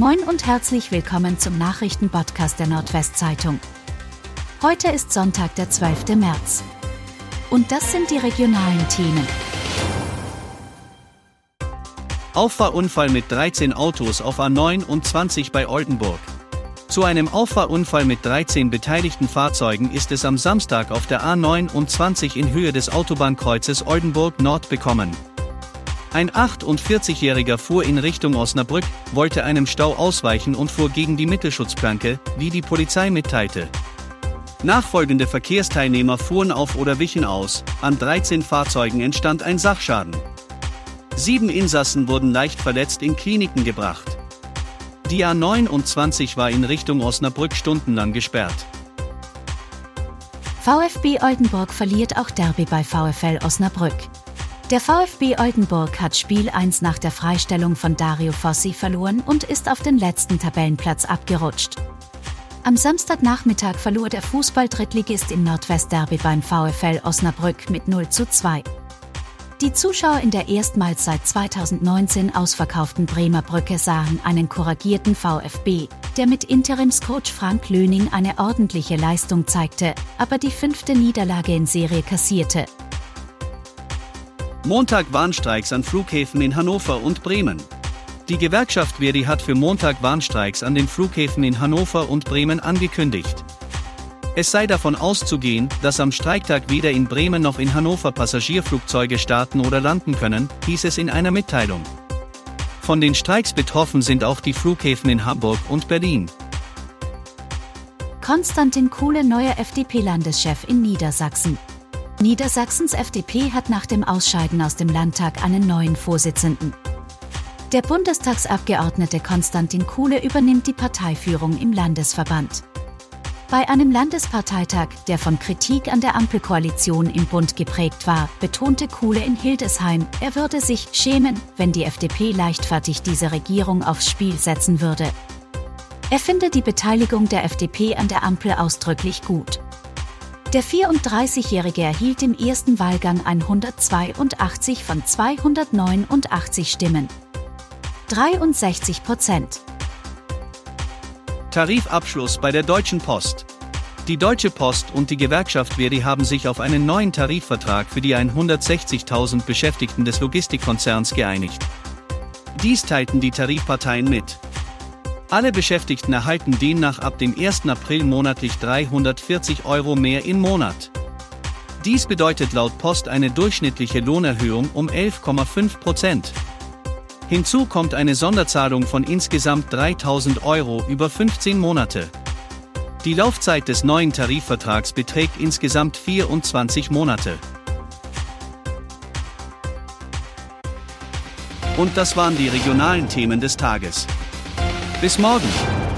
Moin und herzlich willkommen zum Nachrichtenpodcast der Nordwestzeitung. Heute ist Sonntag, der 12. März. Und das sind die regionalen Themen. Auffahrunfall mit 13 Autos auf A29 bei Oldenburg. Zu einem Auffahrunfall mit 13 beteiligten Fahrzeugen ist es am Samstag auf der A29 in Höhe des Autobahnkreuzes Oldenburg Nord bekommen. Ein 48-Jähriger fuhr in Richtung Osnabrück, wollte einem Stau ausweichen und fuhr gegen die Mittelschutzplanke, wie die Polizei mitteilte. Nachfolgende Verkehrsteilnehmer fuhren auf oder wichen aus, an 13 Fahrzeugen entstand ein Sachschaden. Sieben Insassen wurden leicht verletzt in Kliniken gebracht. Die A29 war in Richtung Osnabrück stundenlang gesperrt. VfB Oldenburg verliert auch Derby bei VfL Osnabrück. Der VfB Oldenburg hat Spiel 1 nach der Freistellung von Dario Fossi verloren und ist auf den letzten Tabellenplatz abgerutscht. Am Samstagnachmittag verlor der Fußball-Drittligist im Nordwestderby beim VfL Osnabrück mit 0 zu 2. Die Zuschauer in der erstmals seit 2019 ausverkauften Bremer Brücke sahen einen couragierten VfB, der mit Interimscoach Frank Löning eine ordentliche Leistung zeigte, aber die fünfte Niederlage in Serie kassierte. Montag Warnstreiks an Flughäfen in Hannover und Bremen. Die Gewerkschaft Verdi hat für Montag Warnstreiks an den Flughäfen in Hannover und Bremen angekündigt. Es sei davon auszugehen, dass am Streiktag weder in Bremen noch in Hannover Passagierflugzeuge starten oder landen können, hieß es in einer Mitteilung. Von den Streiks betroffen sind auch die Flughäfen in Hamburg und Berlin. Konstantin Kuhle neuer FDP-Landeschef in Niedersachsen. Niedersachsens FDP hat nach dem Ausscheiden aus dem Landtag einen neuen Vorsitzenden. Der Bundestagsabgeordnete Konstantin Kuhle übernimmt die Parteiführung im Landesverband. Bei einem Landesparteitag, der von Kritik an der Ampelkoalition im Bund geprägt war, betonte Kuhle in Hildesheim, er würde sich schämen, wenn die FDP leichtfertig diese Regierung aufs Spiel setzen würde. Er finde die Beteiligung der FDP an der Ampel ausdrücklich gut. Der 34-Jährige erhielt im ersten Wahlgang 182 von 289 Stimmen. 63 Prozent. Tarifabschluss bei der Deutschen Post. Die Deutsche Post und die Gewerkschaft Verdi haben sich auf einen neuen Tarifvertrag für die 160.000 Beschäftigten des Logistikkonzerns geeinigt. Dies teilten die Tarifparteien mit. Alle Beschäftigten erhalten demnach ab dem 1. April monatlich 340 Euro mehr im Monat. Dies bedeutet laut Post eine durchschnittliche Lohnerhöhung um 11,5 Prozent. Hinzu kommt eine Sonderzahlung von insgesamt 3000 Euro über 15 Monate. Die Laufzeit des neuen Tarifvertrags beträgt insgesamt 24 Monate. Und das waren die regionalen Themen des Tages. this morning.